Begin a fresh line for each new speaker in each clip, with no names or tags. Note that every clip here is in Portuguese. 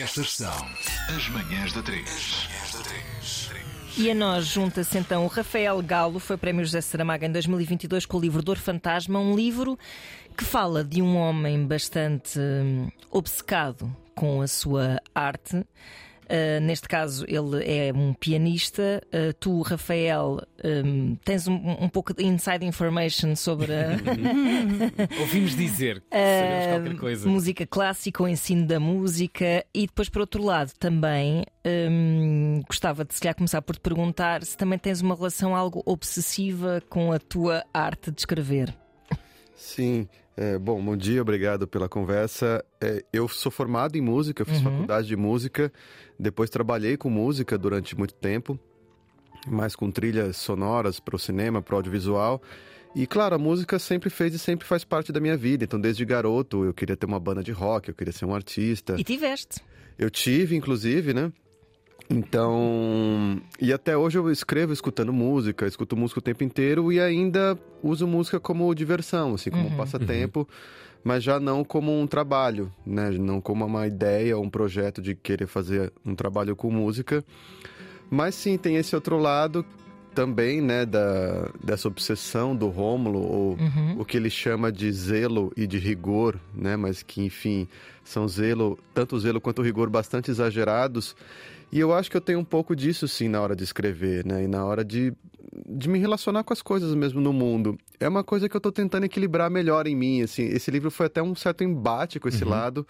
Estas são as manhãs da 3. As manhãs da 3.
E a nós junta-se então o Rafael Galo, foi Prémio José Saramago em 2022 com o livro Dor Fantasma, um livro que fala de um homem bastante hum, obcecado com a sua arte. Uh, neste caso, ele é um pianista. Uh, tu, Rafael, um, tens um, um, pouco de inside information sobre a...
Ouvimos dizer que sabemos qualquer coisa.
Música clássica, o ensino da música. E depois, por outro lado, também um, gostava de se calhar começar por te perguntar se também tens uma relação algo obsessiva com a tua arte de escrever.
Sim. É, bom, bom dia, obrigado pela conversa. É, eu sou formado em música, fiz uhum. faculdade de música, depois trabalhei com música durante muito tempo, mais com trilhas sonoras para o cinema, para o audiovisual. E claro, a música sempre fez e sempre faz parte da minha vida. Então, desde garoto, eu queria ter uma banda de rock, eu queria ser um artista.
E tiveste?
Eu tive, inclusive, né? Então, e até hoje eu escrevo escutando música, escuto música o tempo inteiro e ainda uso música como diversão, assim, como uhum, um passatempo, uhum. mas já não como um trabalho, né? Não como uma ideia ou um projeto de querer fazer um trabalho com música. Mas sim, tem esse outro lado também, né, da, dessa obsessão do Rômulo, ou uhum. o que ele chama de zelo e de rigor, né, mas que, enfim, são zelo, tanto zelo quanto rigor bastante exagerados. E eu acho que eu tenho um pouco disso, sim, na hora de escrever, né, e na hora de, de me relacionar com as coisas mesmo no mundo. É uma coisa que eu estou tentando equilibrar melhor em mim, assim. Esse livro foi até um certo embate com esse uhum. lado,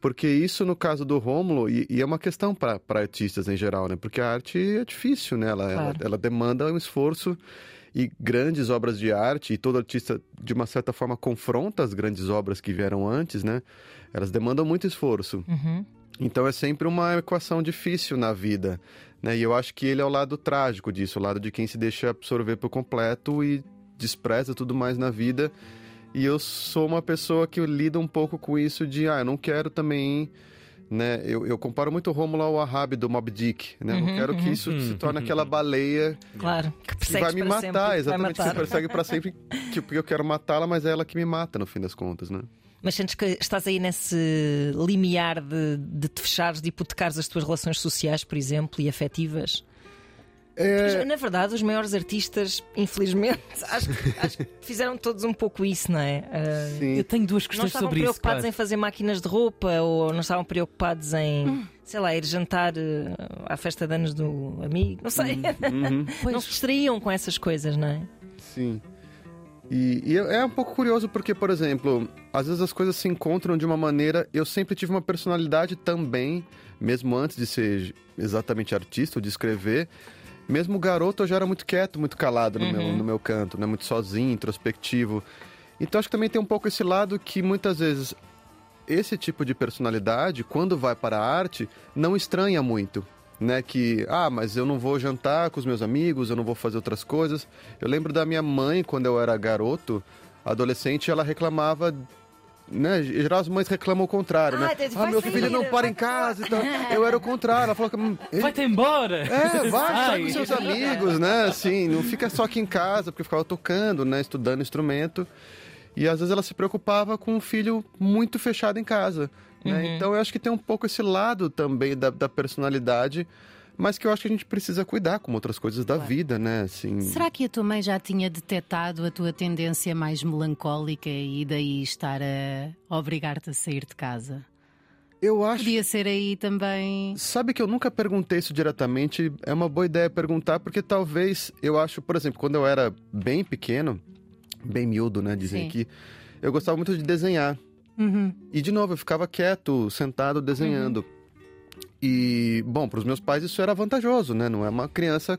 porque isso, no caso do Rômulo, e, e é uma questão para artistas em geral, né? Porque a arte é difícil, né? Ela, claro. ela, ela demanda um esforço e grandes obras de arte, e todo artista, de uma certa forma, confronta as grandes obras que vieram antes, né? Elas demandam muito esforço. Uhum. Então é sempre uma equação difícil na vida, né? E eu acho que ele é o lado trágico disso, o lado de quem se deixa absorver por completo e despreza tudo mais na vida e eu sou uma pessoa que lida um pouco com isso de, ah, eu não quero também né? Eu, eu comparo muito o Rômulo ao Ahab do Mob Dick, né? Uhum, não quero que isso uhum, se torne aquela baleia
claro,
que, que vai me matar, sempre, exatamente, matar. que persegue para sempre, que, porque eu quero matá-la, mas é ela que me mata no fim das contas, né?
Mas sentes que estás aí nesse limiar de, de te fechares, de hipotecares as tuas relações sociais, por exemplo, e afetivas? É... Na verdade, os maiores artistas, infelizmente, acho, acho, que fizeram todos um pouco isso, não é?
Uh, Sim. Eu tenho duas questões sobre isso.
Não estavam preocupados em fazer máquinas de roupa ou não estavam preocupados em, hum. sei lá, ir jantar uh, à festa de anos do amigo, não sei. Uhum. não se distraíam com essas coisas, não é?
Sim. E, e, é um pouco curioso porque, por exemplo, às vezes as coisas se encontram de uma maneira. Eu sempre tive uma personalidade também, mesmo antes de ser exatamente artista ou de escrever mesmo garoto, eu já era muito quieto, muito calado no, uhum. meu, no meu canto, né? Muito sozinho, introspectivo. Então acho que também tem um pouco esse lado que muitas vezes esse tipo de personalidade, quando vai para a arte, não estranha muito. Né, que, ah, mas eu não vou jantar com os meus amigos, eu não vou fazer outras coisas. Eu lembro da minha mãe, quando eu era garoto, adolescente, ela reclamava né? Geral, as mães reclamam o contrário, ah, né? Ah, meu filho não para em casa e tal. Eu era o contrário. Ela falou que. Hum,
vai-te embora!
É, vai, sai com seus amigos, né? Assim, não fica só aqui em casa, porque ficava tocando, né? Estudando instrumento. E às vezes ela se preocupava com um filho muito fechado em casa. Né? Uhum. Então eu acho que tem um pouco esse lado também da, da personalidade mas que eu acho que a gente precisa cuidar como outras coisas da claro. vida, né? Assim...
Será que a tua mãe já tinha detectado a tua tendência mais melancólica e daí estar a obrigar-te a sair de casa?
Eu acho.
Podia ser aí também.
Sabe que eu nunca perguntei isso diretamente. É uma boa ideia perguntar, porque talvez eu acho, por exemplo, quando eu era bem pequeno, bem miúdo, né? Dizem aqui, eu gostava muito de desenhar. Uhum. E de novo, eu ficava quieto, sentado, desenhando. Uhum. E, bom, para os meus pais isso era vantajoso, né? Não é uma criança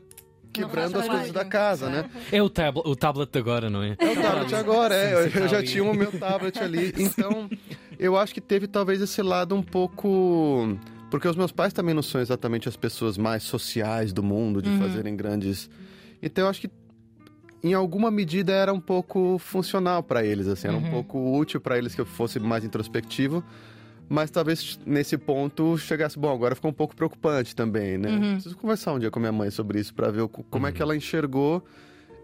quebrando as coisas da casa, né?
É o, tab o tablet de agora, não é?
É o tablet agora, é. Eu, eu já tinha o meu tablet ali. Então, eu acho que teve talvez esse lado um pouco. Porque os meus pais também não são exatamente as pessoas mais sociais do mundo, de uhum. fazerem grandes. Então, eu acho que em alguma medida era um pouco funcional para eles, assim, era uhum. um pouco útil para eles que eu fosse mais introspectivo mas talvez nesse ponto chegasse, bom, agora ficou um pouco preocupante também, né? Uhum. Preciso conversar um dia com minha mãe sobre isso para ver como uhum. é que ela enxergou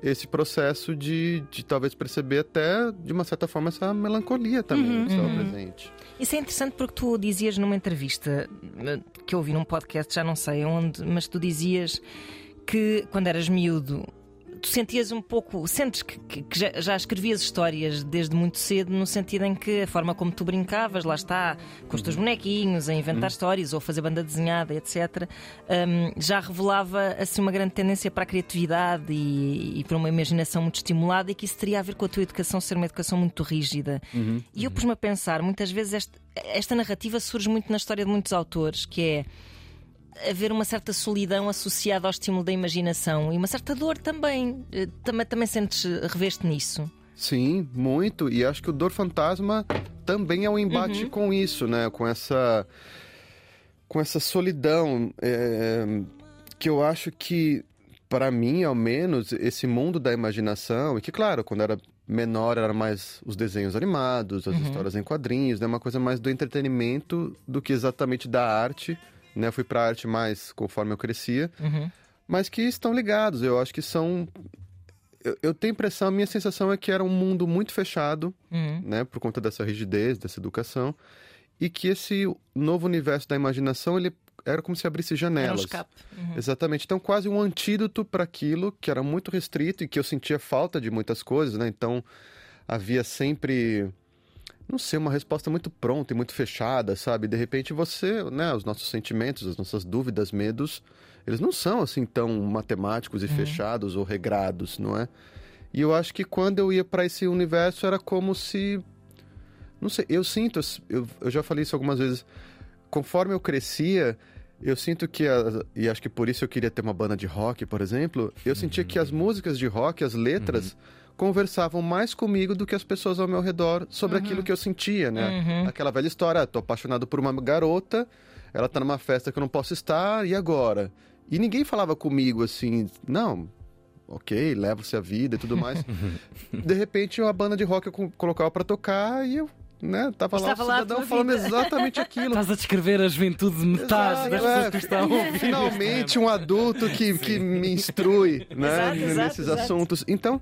esse processo de, de talvez perceber até, de uma certa forma, essa melancolia também que estava presente.
Isso é interessante porque tu dizias numa entrevista eh, que eu ouvi num podcast, já não sei onde, mas tu dizias que quando eras miúdo tu sentias um pouco, sentes que, que- que já, já escrevias histórias desde muito cedo, no sentido em que a forma como tu brincavas, lá está, com os teus bonequinhos, a inventar histórias ou fazer banda desenhada, etc., hum, já revelava assim uma grande tendência para a criatividade e, e para uma imaginação muito estimulada e que isso teria a ver com a tua educação ser uma educação muito rígida. E eu pus-me a pensar, muitas vezes esta, esta narrativa surge muito na história de muitos autores, que é haver uma certa solidão associada ao estímulo da imaginação e uma certa dor também. Eh, Também, também sentes reveste nisso?
Sim, muito. E acho que o Dor Fantasma também é um embate com isso, né? Com essa. Com essa solidão. é, que eu acho que, para mim, ao menos, esse mundo da imaginação, e que, claro, quando era menor era mais os desenhos animados, as histórias em quadrinhos, né? Uma coisa mais do entretenimento do que exatamente da arte, né? Fui pra arte mais conforme eu crescia. Mas que estão ligados, eu acho que são eu, eu tenho impressão, a minha sensação é que era um mundo muito fechado,
Uhum.
né, por conta dessa rigidez, dessa educação, e que esse novo universo da imaginação, ele era como se abrisse
Era um
janelas.
escape. Uhum.
Exatamente. Então, quase um antídoto para aquilo que era muito restrito e que eu sentia falta de muitas coisas, né? Então, havia sempre não sei, uma resposta muito pronta e muito fechada, sabe? De repente você, né, os nossos sentimentos, as nossas dúvidas, medos, eles não são assim tão matemáticos e fechados ou regrados, não é? E eu acho que quando eu ia para esse universo era como se não sei, eu sinto, eu, eu já falei isso algumas vezes, conforme eu crescia, eu sinto que, a- e acho que por isso eu queria ter uma banda de rock, por exemplo, eu sentia que as músicas de rock, as letras, conversavam mais comigo do que as pessoas ao meu redor sobre aquilo que eu sentia, né? Aquela velha história, ah, tô apaixonado por uma garota, ela tá numa festa que eu não posso estar, e agora? E ninguém falava comigo assim, não, ok, leva-se a vida e tudo mais. de repente, uma banda de rock eu co- colocava pra tocar e eu, né, tava lá
Estava
o
lá
cidadão
tua
falando
vida.
exatamente aquilo.
Estás a descrever a juventude de metade
Exato,
das
é.
pessoas que estão.
Finalmente um adulto que, que me instrui né,
Exato, exato,
nesses
exato.
assuntos. Então,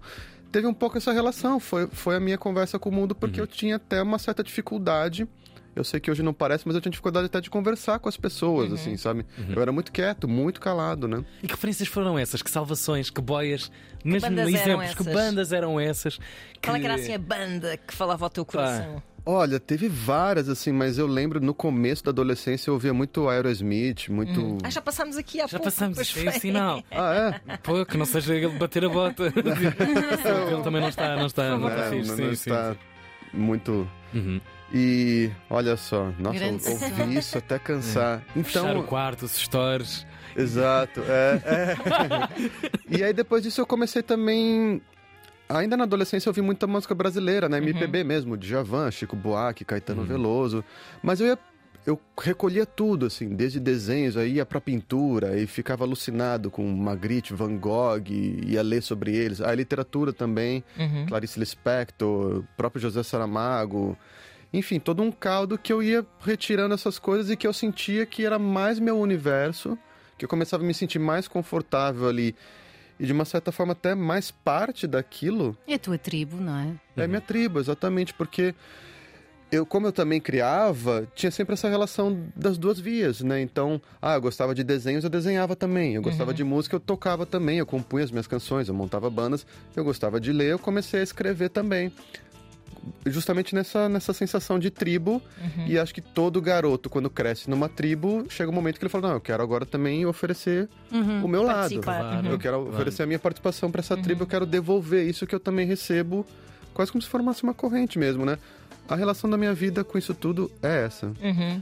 teve um pouco essa relação. Foi, foi a minha conversa com o mundo, porque eu tinha até uma certa dificuldade. Eu sei que hoje não parece, mas eu tinha dificuldade até de conversar com as pessoas, assim, sabe? Eu era muito quieto, muito calado, né?
E que referências foram essas? Que salvações? Que boias? Mesmo
bandas eram
exemplos? Que bandas eram essas?
Qual é que era assim a banda que falava ao teu coração?
Olha, teve várias, assim, mas eu lembro no começo da adolescência eu ouvia muito Aerosmith, muito.
Ah, já passámos aqui há
Já
pouco.
passamos,
pois
isto é o
foi.
sinal.
Ah, é?
Pô, que não seja ele bater a bota. ele também não está, não está, não está fixe.
não,
Sim,
não
sim.
está muito.
Uhum.
E olha só, nossa, eu
Grande
ouvi isso até cansar.
Fechar o
Então,
quarto, os stores.
exato, é, é. E aí depois disso eu comecei também Ainda na adolescência eu ouvi muita música brasileira, né? MPB mesmo, Djavan, Chico Buarque, Caetano Veloso. Mas eu ia eu recolhia tudo, assim, desde desenhos, aí ia pra pintura e ficava alucinado com Magritte, Van Gogh, ia ler sobre eles. A literatura também, Clarice Lispector, próprio José Saramago. Enfim, todo um caldo que eu ia retirando essas coisas e que eu sentia que era mais meu universo, que eu começava a me sentir mais confortável ali e de uma certa forma até mais parte daquilo
É a tua tribo, não é?
é a minha tribo, exatamente, porque eu, como eu também criava, tinha sempre essa relação das duas vias, né? Então, ah, eu gostava de desenhos, eu desenhava também. Eu gostava de música, eu tocava também. Eu compunha as minhas canções, eu montava bandas. Eu gostava de ler, eu comecei a escrever também. Justamente nessa, nessa sensação de tribo. E acho que todo garoto, quando cresce numa tribo, chega um momento que ele fala: Não, eu quero agora também oferecer o meu lado.
Claro.
Eu quero oferecer a minha participação para essa tribo, eu quero devolver isso que eu também recebo, quase como se formasse uma corrente mesmo, né? A relação da minha vida com isso tudo é essa.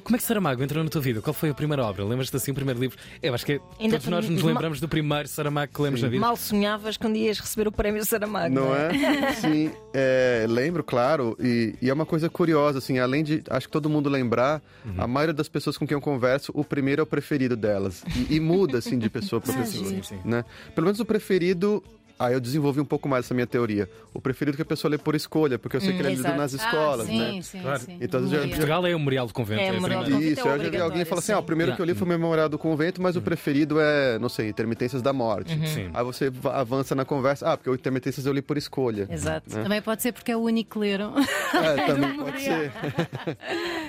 Como é que Saramago entrou na tua vida? Qual foi a primeira obra? Lembras-te assim, o primeiro livro? Eu acho que
Ainda
todos nós nos lembramos do primeiro Saramago que lemos na vida.
Mal sonhavas quando ias receber o prémio Saramago.
Não é? Sim, é, lembro, claro, e, e é uma coisa curiosa, assim, além de, acho que todo mundo lembrar, a maioria das pessoas com quem eu converso, o primeiro é o preferido delas. E, e muda, assim, de pessoa para pessoa.
Sim, sim.
né? Pelo menos o preferido Aí eu desenvolvi um pouco mais essa minha teoria. O preferido que a pessoa lê por escolha, porque eu sei que ele é lido
exato.
nas escolas,
ah, sim,
né?
sim,
Claro.
sim.
Então, já-
Em Portugal é o Memorial do Convento.
É,
a
Memorial do. Convento.
Isso,
é
eu já vi alguém falar assim: ah, o
sim.
primeiro que eu li foi o Memorial do Convento, mas o preferido é, não sei, Intermitências da Morte.
Sim.
Aí você va- avança na conversa, ah, porque o Intermitências eu li por escolha.
Exato.
Também pode ser porque é o único que leram.
É, também pode ser.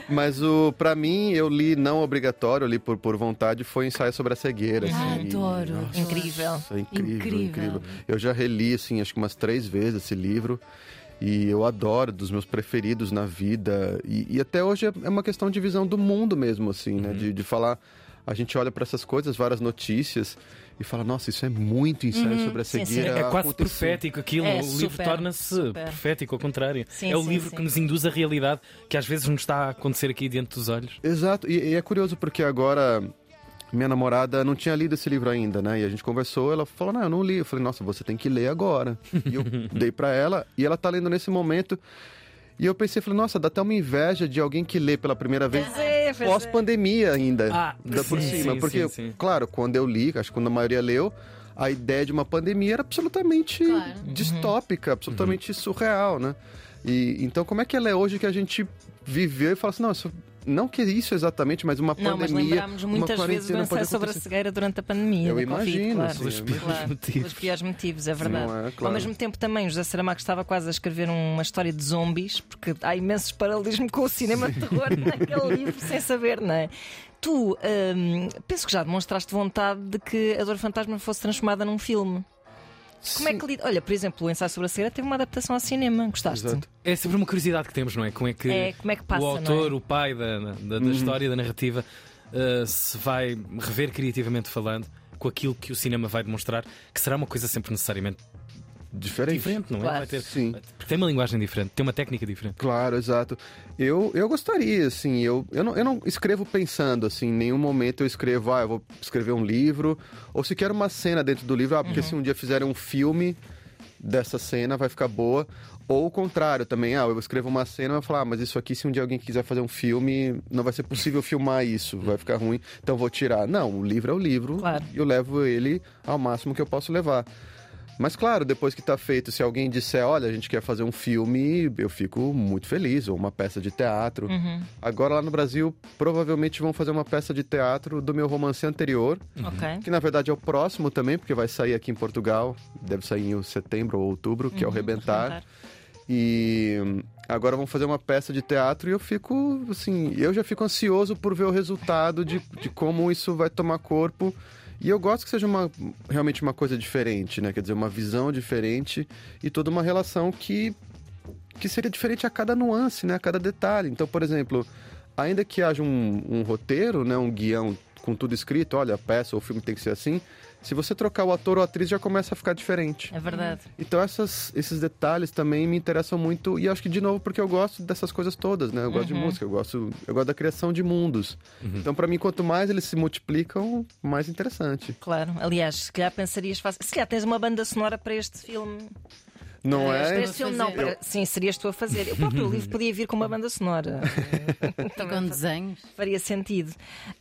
Mas o, pra mim, eu li não obrigatório, eu li por, por vontade, foi ensaio sobre a cegueira.
Ah,
assim, e-
adoro.
Nossa,
Incrível.
é incrível,
Incrível.
incrível, Eu já reli, assim, acho que umas três vezes esse livro. E eu adoro, dos meus preferidos na vida. E, e até hoje é é uma questão de visão do mundo mesmo, assim, né? De, de falar. A gente olha para essas coisas, várias notícias, e fala: nossa, isso é muito ensaio sobre a
sim, sim.
cegueira.
É quase
aconteceu."
profético aquilo,
É,
o livro
super,
torna-se
super.
profético, ao contrário.
Sim,
é o
sim,
livro
sim.
que nos induz a realidade que às vezes nos está a acontecer aqui diante dos olhos.
Exato, e, e é curioso porque agora minha namorada não tinha lido esse livro ainda, né? E a gente conversou, ela falou: "Não, eu não li". Eu falei: "Nossa, você tem que ler agora". E eu dei pra ela e ela tá lendo nesse momento. E eu pensei, falei: "Nossa, dá até uma inveja de alguém que lê pela primeira vez
é, é.
pós-pandemia ainda,
Ah,
da por
sim,
cima,
sim,
porque
sim, sim.
claro, quando eu li, acho que quando a maioria leu, a ideia de uma pandemia era absolutamente
Claro.
distópica, absolutamente surreal, né? E então como é que ela é hoje que a gente viveu e fala assim, não, isso, não que isso exatamente, mas uma
Não, mas
pandemia,
lembrámos
uma
muitas vezes do ensaio sobre a cegueira durante a pandemia.
Eu
da Covid,
imagino,
claro.
sim,
Pelos
Claro,
motivos.
pelos piores motivos, é verdade.
Não é?
Ao
Claro.
mesmo tempo também, José Saramago estava quase a escrever uma história de zombies, porque há imensos paralelismos com o cinema de terror naquele livro, sem saber, não é? Tu, hum, penso que já demonstraste vontade de que a Dor Fantasma fosse transformada num filme. Como é que lida? Olha, por exemplo, o ensaio sobre a cegueira teve uma adaptação ao cinema. Gostaste?
exato.
É sempre uma curiosidade que temos, não é? Como é que,
É, como é que passa,
o autor,
não é?
o pai da, da,
Uhum.
da história, da narrativa, uh, se vai rever criativamente falando com aquilo que o cinema vai demonstrar, que será uma coisa sempre necessariamente
Diferente.
diferente, não é?
Claro.
Vai ter,
Sim.
Porque tem uma linguagem diferente, tem uma técnica diferente.
Claro, exato. Eu, eu gostaria, assim, eu, eu, não, eu não escrevo pensando, assim, em nenhum momento eu escrevo, ah, eu vou escrever um livro, ou sequer uma cena dentro do livro, ah, porque se um dia fizerem um filme dessa cena vai ficar boa. Ou o contrário também, ah, eu escrevo uma cena e vou falar, ah, mas isso aqui, se um dia alguém quiser fazer um filme, não vai ser possível filmar isso, vai ficar ruim, então vou tirar. Não, o livro é o livro,
Claro.
e eu levo ele ao máximo que eu posso levar. Mas claro, depois que tá feito, se alguém disser, olha, a gente quer fazer um filme, eu fico muito feliz, ou uma peça de teatro. Agora lá no Brasil, provavelmente vão fazer uma peça de teatro do meu romance anterior,
Ok.
que na verdade é o próximo também, porque vai sair aqui em Portugal, deve sair em setembro ou outubro, que é o Rebentar.
Rebentar.
E agora vão fazer uma peça de teatro e eu fico, assim, eu já fico ansioso por ver o resultado de, de como isso vai tomar corpo. E eu gosto que seja uma, realmente uma coisa diferente, né? Quer dizer, uma visão diferente e toda uma relação que, que seria diferente a cada nuance, né? A cada detalhe. Então, por exemplo, ainda que haja um, um roteiro, né? Um guião com tudo escrito, olha, a peça ou o filme tem que ser assim. Se você trocar o ator ou a atriz, já começa a ficar diferente.
É verdade.
Então essas, esses detalhes também me interessam muito e acho que de novo porque eu gosto dessas coisas todas, né? Eu gosto de música, eu gosto, eu gosto da criação de mundos. Então para mim quanto mais eles se multiplicam, mais interessante.
Claro. Aliás, se calhar pensarias fácil. Se calhar tens uma banda sonora para este filme.
Não
Eh,
é?
Este filme não, para- sim, serias tu a fazer. O próprio livro podia vir com uma banda sonora.
E com desenhos.
Faria sentido.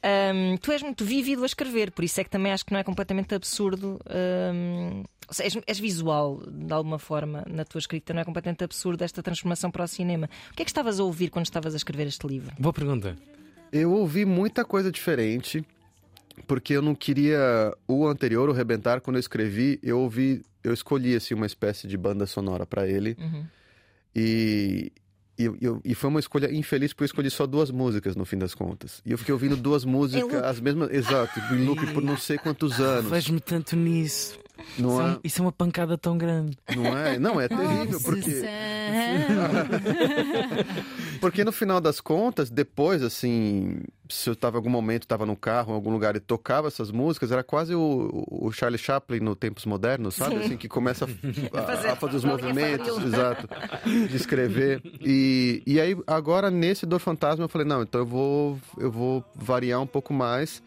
Ahm, tu és muito vívido a escrever, por isso é que também acho que não é completamente absurdo. ahm, ou seja, és, és visual, de alguma forma, na tua escrita, não é completamente absurdo esta transformação para o cinema. O que é que estavas a ouvir quando estavas a escrever este livro?
Boa pergunta.
Eu ouvi muita coisa diferente, porque eu não queria o anterior, o Rebentar, quando eu escrevi, eu ouvi, eu escolhi assim uma espécie de banda sonora para ele. E, e, eu- e foi uma escolha infeliz porque eu escolhi só duas músicas no fim das contas. E eu fiquei ouvindo duas músicas, as mesmas, exato, em loop por não sei quantos anos.
Vejo-me tanto nisso.
Não
Isso é,
é?
um- isso é uma pancada tão grande.
Não é? Não, é terrível, porque, porque no final das contas, depois, assim, se eu tava em algum momento, tava no carro, em algum lugar e tocava essas músicas, era quase o, o Charlie Chaplin no Tempos Modernos, sabe?
Sim.
Assim, que começa a, a-
fazer
a fazer os movimentos, exato, de escrever. E, e aí, agora, nesse Dor Fantasma, eu falei, não, então eu vou, eu vou variar um pouco mais.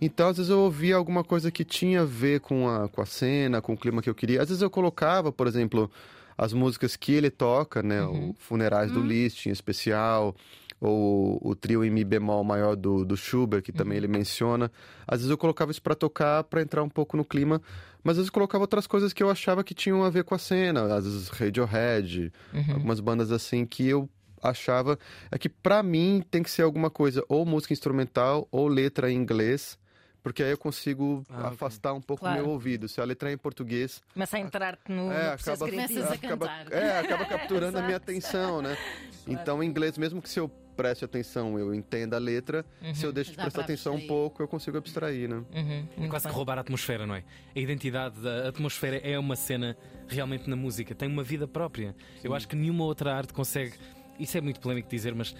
Então, às vezes eu ouvia alguma coisa que tinha a ver com a, com a cena, com o clima que eu queria. Às vezes eu colocava, por exemplo, as músicas que ele toca, né? O Funerais do Liszt, em especial. ou o trio em Mi bemol maior do, do Schubert, que também ele menciona. Às vezes eu colocava isso para tocar, para entrar um pouco no clima, mas às vezes eu colocava outras coisas que eu achava que tinham a ver com a cena, às vezes Radiohead, algumas bandas assim que eu achava é que para mim tem que ser alguma coisa ou música instrumental ou letra em inglês porque aí eu consigo
Ah,
afastar um pouco o
Claro.
meu ouvido. Se a letra é em português,
Começa a entrar-te no,
é, acaba, acaba, é, acaba capturando a minha atenção, né? Então, em inglês, mesmo que se eu preste atenção, eu entenda a letra, se eu deixo de
Dá
prestar atenção um
abstrair.
pouco, eu consigo abstrair, né?
Uhum,
É quase que roubar a atmosfera, não é? A identidade da atmosfera é uma cena realmente na música, tem uma vida própria. Eu acho que nenhuma outra arte consegue. Isso é muito polémico dizer, mas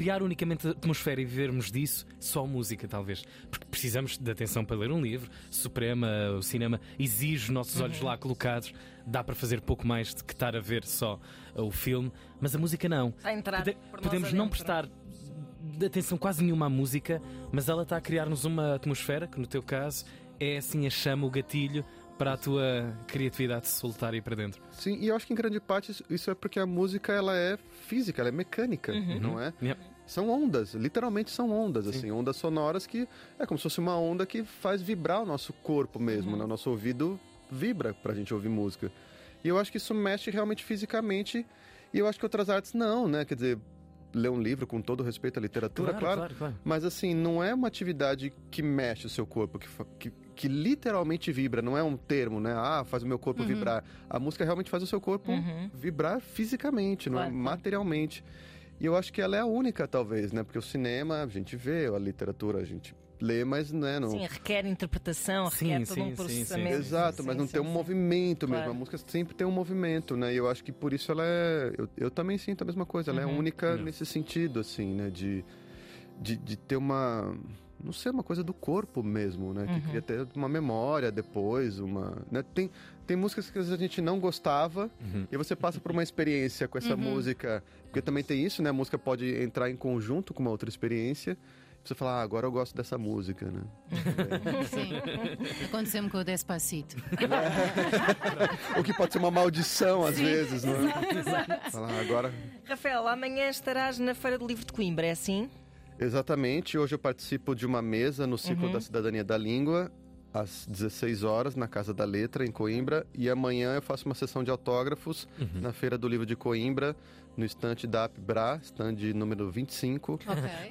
criar unicamente atmosfera e vivermos disso, só música, talvez. Porque precisamos de atenção para ler um livro. Suprema, o cinema exige os nossos olhos lá colocados. Dá para fazer pouco mais do que estar a ver só uh, o filme, mas a música não.
A entrar
Pode- podemos não prestar atenção quase nenhuma à música, mas ela está a criar-nos uma atmosfera que, no teu caso, é assim a chama, o gatilho para a tua criatividade se soltar e ir para dentro.
Sim, e eu acho que em grande parte isso- é porque a música ela é física, ela é mecânica, não é?
Yep.
São ondas, literalmente são ondas, assim, ondas sonoras que é como se fosse uma onda que faz vibrar o nosso corpo mesmo, né? O nosso ouvido vibra pra gente ouvir música. E eu acho que isso mexe realmente fisicamente, e eu acho que outras artes não, né? Quer dizer, ler um livro com todo respeito à literatura, claro,
claro, claro.
mas assim, não é uma atividade que mexe o seu corpo, que, que, que literalmente vibra, não é um termo, né? Ah, faz o meu corpo vibrar. A música realmente faz o seu corpo vibrar fisicamente, não é?
Claro, claro.
materialmente. E eu acho que ela é a única, talvez, né? Porque o cinema a gente vê, a literatura a gente lê, mas né, não.
Sim, requer interpretação,
Sim,
requer todo
sim,
um
sim, sim.
processamento.
Exato, mas
Sim,
não
sim,
tem um
sim.
movimento mesmo.
Claro.
A música sempre tem um movimento, né? E eu acho que por isso ela é. Eu, eu também sinto a mesma coisa. Ela é
Uhum.
única
Yeah.
nesse sentido, assim, né? De, de, de ter uma. Não sei, uma coisa do corpo mesmo, né?
Uhum.
Que cria ter uma memória depois, uma. Né? Tem, tem músicas que às vezes a gente não gostava e você passa por uma experiência com essa música. Porque também tem isso, né? A música pode entrar em conjunto com uma outra experiência. Você fala, ah, agora eu gosto dessa música, né?
Sim. Aconteceu-me com o Despacito.
O que pode ser uma maldição às vezes, né? Falar, agora.
Rafael, amanhã estarás na Feira do Livro de Coimbra, é assim?
Exatamente, hoje eu participo de uma mesa no ciclo da Cidadania da Língua, às 16 horas, na Casa da Letra, em Coimbra, e amanhã eu faço uma sessão de autógrafos na Feira do Livro de Coimbra, no estante da APBRA, estande número 25,
Ok.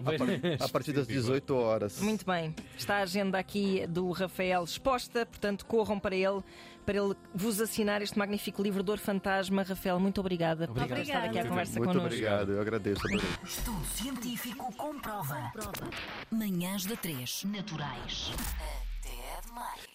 a, par- a partir das 18 horas.
Muito bem. Está a agenda aqui do Rafael exposta, portanto corram para ele, para ele vos assinar este magnífico livro Dor Fantasma. Rafael, muito obrigada por
Obrigado.
estar aqui à conversa
Muito
connosco.
obrigado, eu agradeço, adorei.
Estudo científico comprova. Manhãs da 3. Naturais. Até demais.